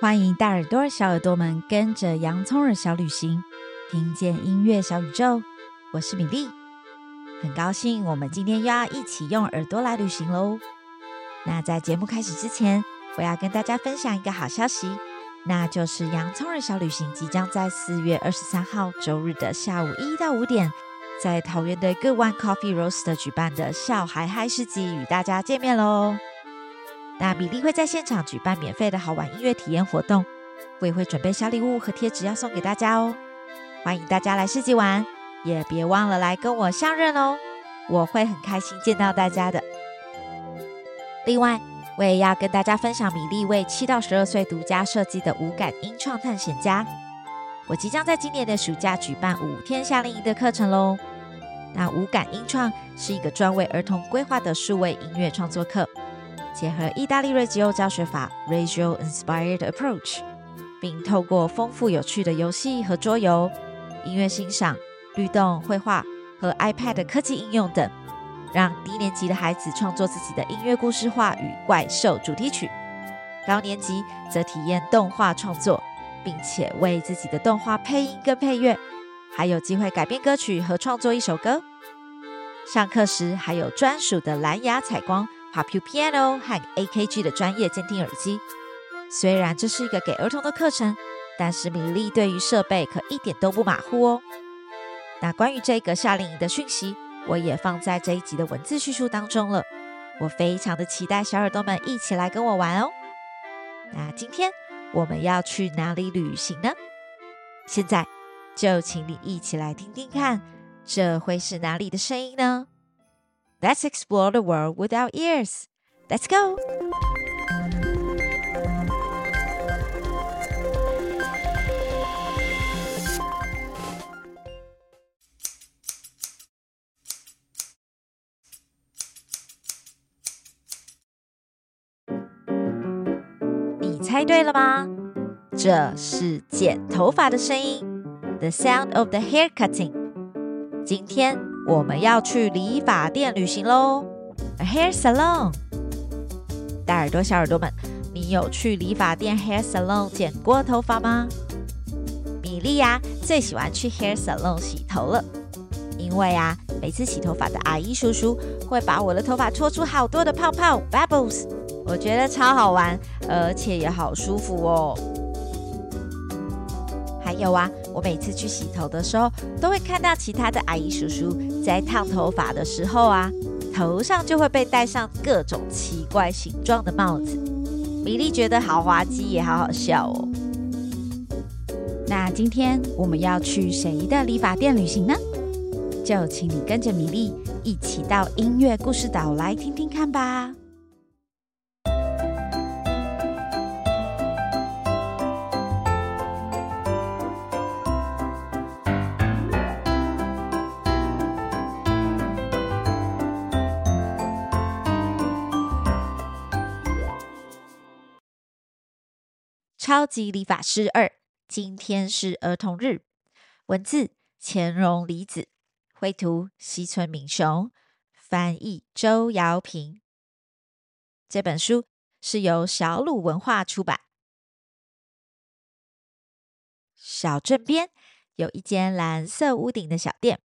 欢迎大耳朵、小耳朵们跟着洋葱耳小旅行，听见音乐小宇宙。我是米粒，很高兴我们今天又要一起用耳朵来旅行喽。那在节目开始之前，我要跟大家分享一个好消息，那就是洋葱耳小旅行即将在四月二十三号周日的下午一到五点，在桃园的 Good One Coffee Roast 举办的笑嗨嗨市集与大家见面喽。那米粒会在现场举办免费的好玩音乐体验活动，我也会准备小礼物和贴纸要送给大家哦。欢迎大家来市集玩，也别忘了来跟我相认哦，我会很开心见到大家的。另外，我也要跟大家分享米粒为七到十二岁独家设计的五感音创探险家。我即将在今年的暑假举办五天夏令营的课程喽。那五感音创是一个专为儿童规划的数位音乐创作课。结合意大利瑞吉欧教学法 （Reggio Inspired Approach），并透过丰富有趣的游戏和桌游、音乐欣赏、律动、绘画和 iPad 科技应用等，让低年级的孩子创作自己的音乐故事画与怪兽主题曲；高年级则体验动画创作，并且为自己的动画配音跟配乐，还有机会改编歌曲和创作一首歌。上课时还有专属的蓝牙采光。Pop Piano 和 AKG 的专业监听耳机。虽然这是一个给儿童的课程，但是米粒对于设备可一点都不马虎哦。那关于这个夏令营的讯息，我也放在这一集的文字叙述当中了。我非常的期待小耳朵们一起来跟我玩哦。那今天我们要去哪里旅行呢？现在就请你一起来听听看，这会是哪里的声音呢 ？Let's explore the world with our ears. Let's go. 你猜对了吗？这是剪头发的声音，The sound of the hair cutting. 今天。 我们要去理发店旅行喽，A hair salon。大耳朵、小耳朵们，你有去理发店 hair salon 剪过头发吗？米莉呀，最喜欢去 hair salon 洗头了，因为啊，每次洗头发的阿姨叔叔会把我的头发搓出好多的泡泡 bubbles，我觉得超好玩，而且也好舒服哦。还有啊，我每次去洗头的时候，都会看到其他的阿姨叔叔在烫头发的时候啊，头上就会被戴上各种奇怪形状的帽子。米粒觉得好滑稽，也好好笑哦。那今天我们要去谁的理发店旅行呢？就请你跟着米粒一起到音乐故事岛来听听看吧。超级理发师二，今天是儿童日。文字：钱荣李子，绘图：西村敏雄，翻译：周瑶萍。这本书是由小鲁文化出版。小镇边有一间蓝色屋顶的小店，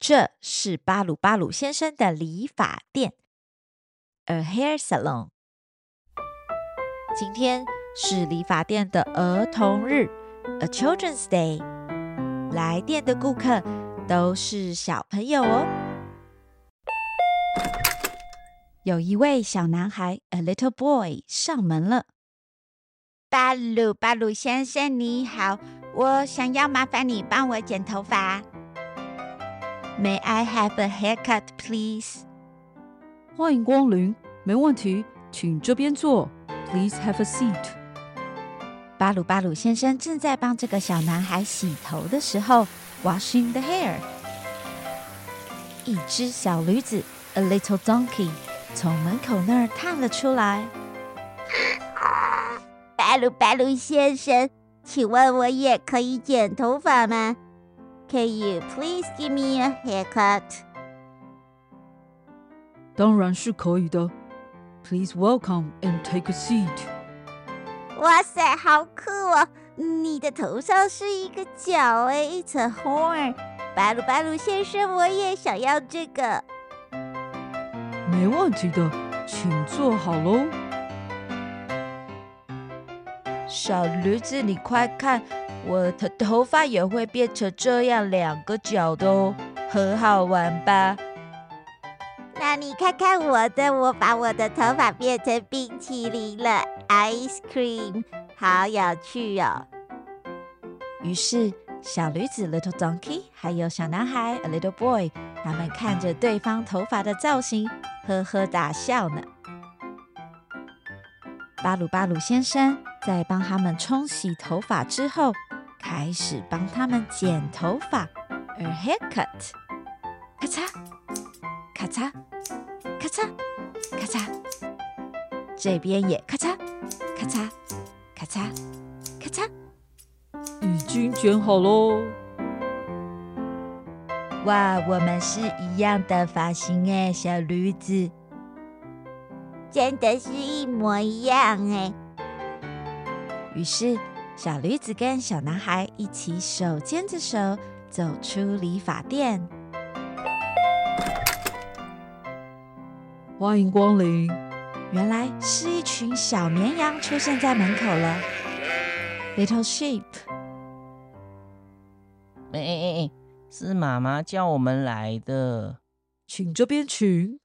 这是巴鲁巴鲁先生的理发店，A Hair Salon。今天。是理发店的儿童日，A Children's Day。来店的顾客都是小朋友哦。有一位小男孩，A little boy，上门了。巴鲁巴鲁先生你好，我想要麻烦你帮我剪头发。May I have a haircut, please？欢迎光临，没问题，请这边坐。Please have a seat。巴鲁巴鲁先生正在帮这个小男孩洗头的时候，washing the hair。一只小驴子，a little donkey，从门口那儿探了出来。巴鲁巴鲁先生，请问我也可以剪头发吗？Can you please give me a haircut？当然是可以的。Please welcome and take a seat。 哇塞，好酷哦！你的头上是一个角哎，It's a horn。巴鲁巴鲁先生，我也想要这个。没问题的，请坐好喽。小驴子，你快看，我的头发也会变成这样两个角的哦，很好玩吧？那你看看我的，我把我的头发变成冰淇淋了，ice cream，好有趣哦。于是，小驴子 little donkey 还有小男孩 a little boy，他们看着对方头发的造型，呵呵大笑呢。巴鲁巴鲁先生在帮他们冲洗头发之后，开始帮他们剪头发，a haircut，咔嚓，咔嚓。咔嚓，咔嚓，这边也咔嚓，咔嚓，咔嚓，咔嚓，已经剪好喽！哇，我们是一样的发型哎，小驴子，真的是一模一样哎。于是，小驴子跟小男孩一起手牵着手走出理发店。欢迎光临！原来是一群小绵羊出现在门口了。Little sheep，哎，是妈妈叫我们来的，请这边请。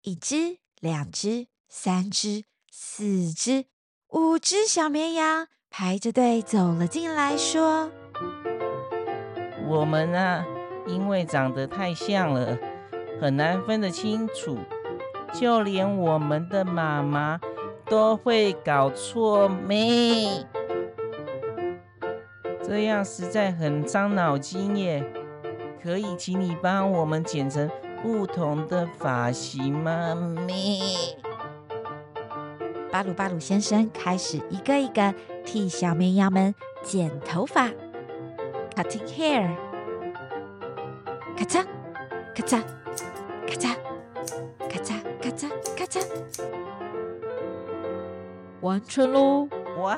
一只、两只、三只、四只、五只小绵羊排着队走了进来，说：“我们啊，因为长得太像了。”很难分得清楚，就连我们的妈妈都会搞错咩？这样实在很伤脑筋耶！可以请你帮我们剪成不同的发型吗？咩？巴鲁巴鲁先生开始一个一个替小绵羊们剪头发，cutting hair，咔嚓，咔嚓。完成喽！哇，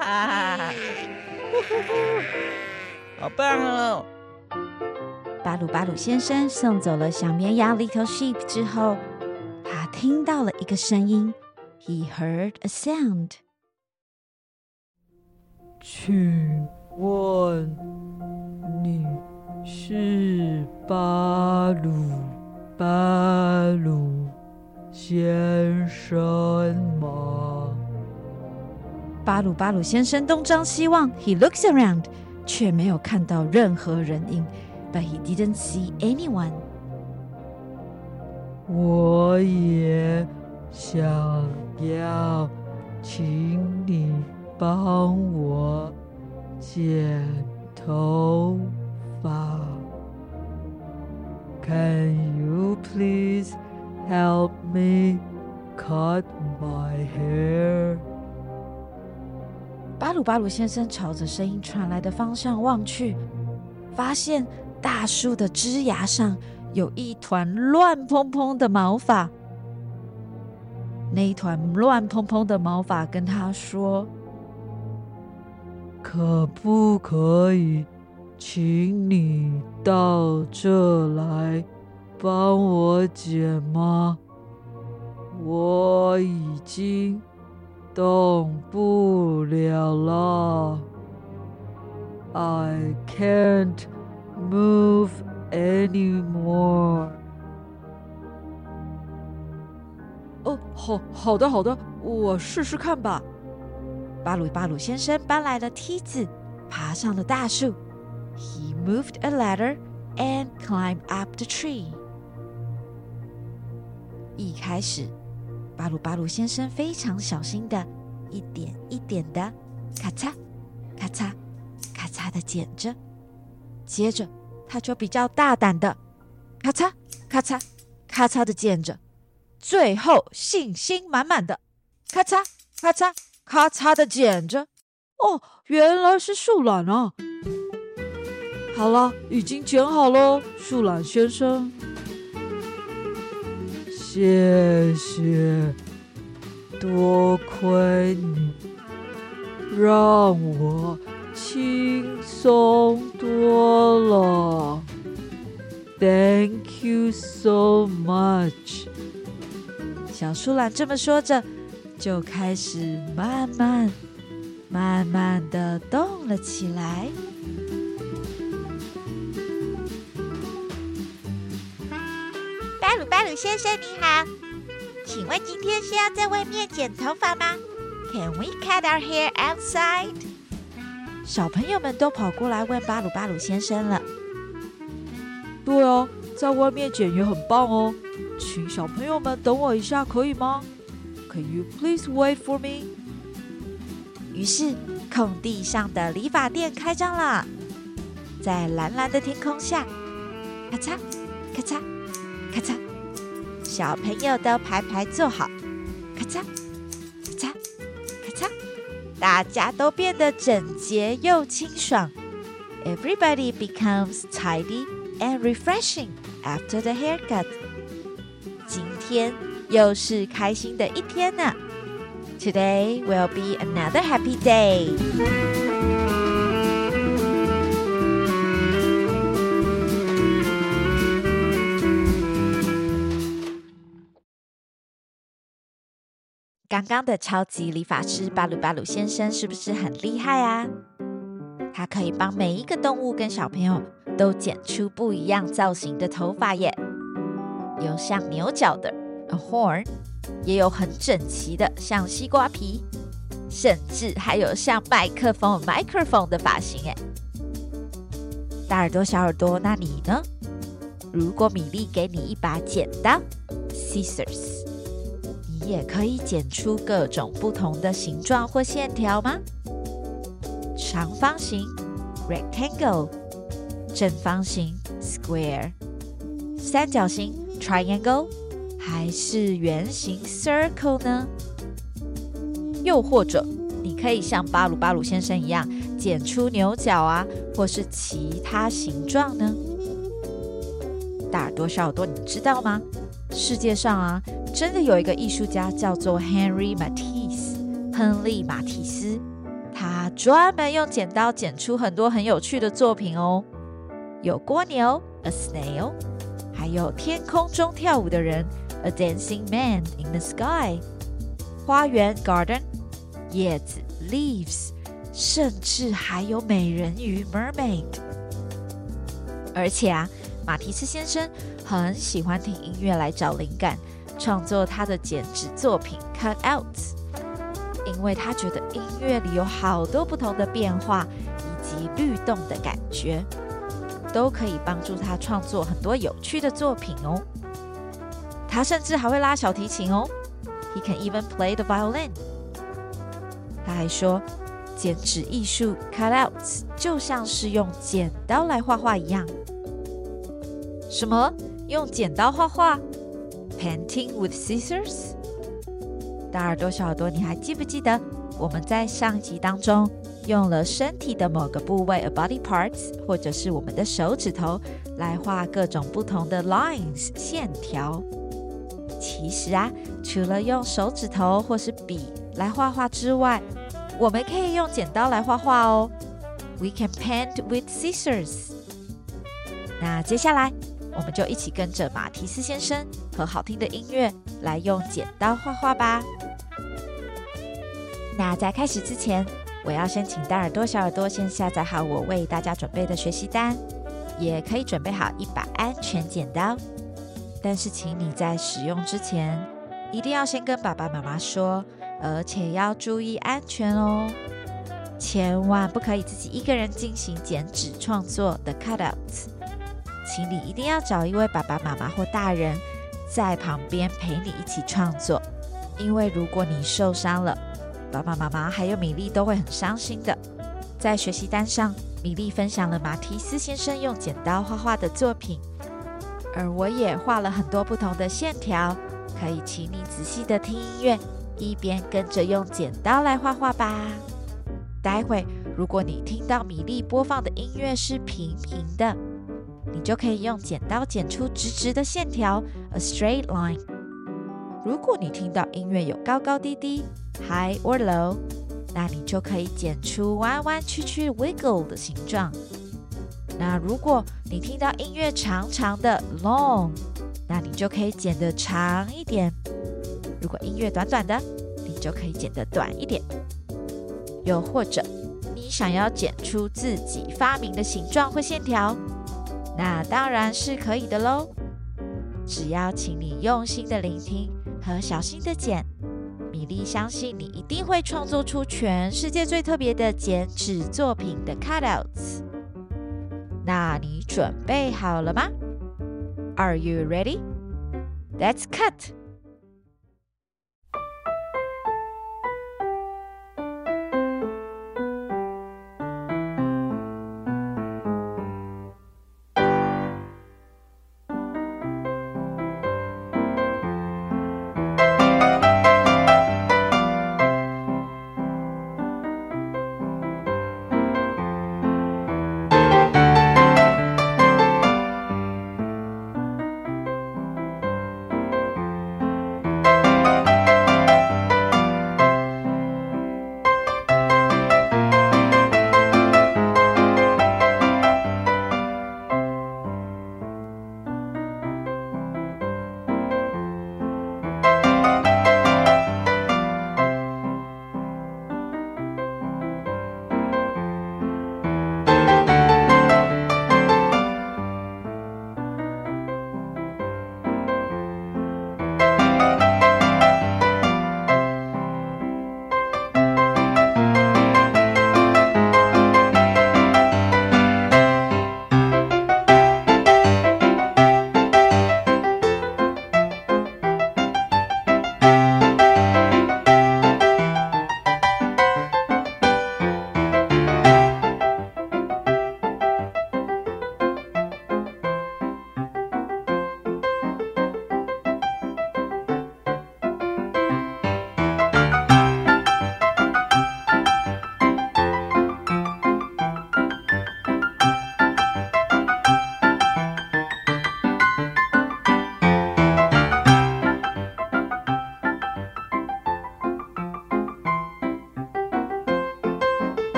好棒哦！巴鲁巴鲁先生送走了小绵羊 Little Sheep 之后，他听到了一个声音，He heard a sound。请问你是巴鲁？巴鲁先生吗？巴鲁巴鲁先生东张西望，He looks around，却没有看到任何人影。But he didn't see anyone。我也想要，请你帮我剪头发。Can you please help me cut my hair？ 巴鲁巴鲁先生朝着声音传来的方向望去，发现大树的枝芽上有一团乱蓬蓬的毛发。那一团乱蓬蓬的毛发跟他说：“可不可以？”请你到这来帮我剪吗？我已经动不了了。I can't move anymore。哦，好好的好的，我试试看吧。巴鲁巴鲁先生搬来了梯子，爬上了大树。He moved a ladder and climbed up the tree。一开始，巴鲁巴鲁先生非常小心的，一点一点的，咔嚓，咔嚓，咔嚓的剪着。接着，他就比较大胆的，咔嚓，咔嚓，咔嚓的剪着。最后，信心满满的，咔嚓，咔嚓，咔嚓的剪着。哦，原来是树懒啊！好了，已经剪好了，树懒先生。谢谢，多亏你让我轻松多了。Thank you so much。小树懒这么说着，就开始慢慢、慢慢的动了起来。巴鲁先生你好，请问今天是要在外面剪头发吗？Can we cut our hair outside？小朋友们都跑过来问巴鲁巴鲁先生了。对哦，在外面剪也很棒哦，请小朋友们等我一下，可以吗？Can you please wait for me？于是，空地上的理发店开张了，在蓝蓝的天空下，咔嚓，咔嚓，咔嚓，小朋友都排排坐好，咔嚓，咔嚓，咔嚓，大家都变得整洁又清爽。Everybody becomes tidy。And refreshing after the haircut。今天又是开心的一天呢。Today will be another happy day。刚刚的超级理发师巴鲁巴鲁先生是不是很厉害啊？他可以帮每一个动物跟小朋友。都剪出不一样造型的头发耶，有像牛角的 a horn，也有很整齐的像西瓜皮，甚至还有像麦克风 microphone 的发型耶。大耳朵小耳朵，那你呢？如果米粒给你一把剪刀 scissors，也可以剪出各种不同的形状或线条吗？长方形 rectangle。正方形 （square）、三角形 （triangle） 还是圆形 （circle） 呢？又或者，你可以像巴鲁巴鲁先生一样剪出牛角啊，或是其他形状呢？大耳朵、小耳朵，你知道吗？世界上啊，真的有一个艺术家叫做 Henry Matisse（ 亨利·马提斯），他专门用剪刀剪出很多很有趣的作品哦。有蜗牛，a snail，还有天空中跳舞的人，a dancing man in the sky，花园，garden，叶子，leaves，甚至还有美人鱼，mermaid。而且啊，马提斯先生很喜欢听音乐来找灵感，创作他的剪纸作品 cutouts，因为他觉得音乐里有好多不同的变化以及律动的感觉。都可以帮助他创作很多有趣的作品哦。他甚至还会拉小提琴哦。He can even play the violin。他还说，剪纸艺术 cutouts 就像是用剪刀来画画一样。什么？用剪刀画画？Painting with scissors？大耳朵、小耳朵，你还记不记得我们在上集当中，用了身体的某个部位，a body parts，或者是我们的手指头，来画各种不同的 lines 线条。其实啊，除了用手指头或是笔来画画之外，我们可以用剪刀来画画哦。We can paint with scissors。那接下来，我们就一起跟着马提斯先生和好听的音乐来用剪刀画画吧。那在开始之前，我要先请大耳朵、小耳朵先下载好我为大家准备的学习单，也可以准备好一把安全剪刀。但是，请你在使用之前一定要先跟爸爸妈妈说，而且要注意安全哦，千万不可以自己一个人进行剪纸创作的 cutouts。请你一定要找一位爸爸妈妈或大人在旁边陪你一起创作，因为如果你受伤了，爸爸妈妈还有米粒都会很伤心的。在学习单上，米粒分享了马提斯先生用剪刀画画的作品，而我也画了很多不同的线条。可以请你仔细的听音乐，一边跟着用剪刀来画画吧。待会如果你听到米粒播放的音乐是平平的，就可以用剪刀剪出直直的线条，a straight line。如果你听到音乐有高高低低，High or low，那你就可以剪出弯弯曲曲 wiggle 的形状。那如果你听到音乐长长的 long，那你就可以剪得长一点。如果音乐短短的，你就可以剪得短一点。又或者你想要剪出自己发明的形状或线条，那当然是可以的喽。只要请你用心的聆听和小心的剪，米莉相信你一定会创作出全世界最特别的剪纸作品的 cutouts。那你准备好了吗？Are you ready? Let's cut!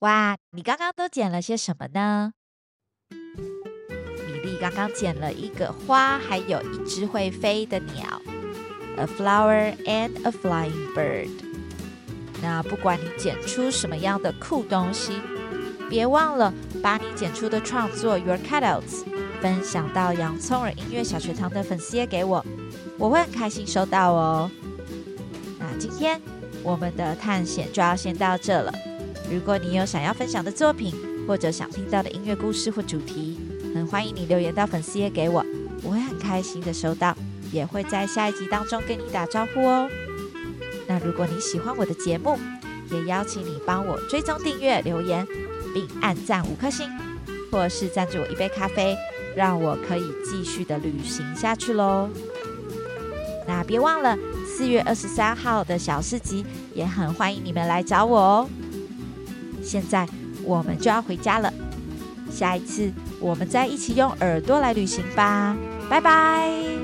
哇，你刚刚都捡了些什么呢？米粒刚刚捡了一个花，还有一只会飞的鸟，a flower and a flying bird。那不管你捡出什么样的酷东西，别忘了把你剪出的创作 your cutouts 分享到洋葱耳音乐小学堂的粉丝页给我，我会很开心收到哦。那今天我们的探险就要先到这了。如果你有想要分享的作品，或者想听到的音乐故事或主题，很欢迎你留言到粉丝页给我，我会很开心的收到，也会在下一集当中跟你打招呼哦。那如果你喜欢我的节目，也邀请你帮我追踪订阅、留言，并按赞五颗星，或是赞助我一杯咖啡，让我可以继续的旅行下去喽。那别忘了四月二十三号的小市集，也很欢迎你们来找我哦。现在我们就要回家了，下一次我们再一起用耳朵来旅行吧，拜拜。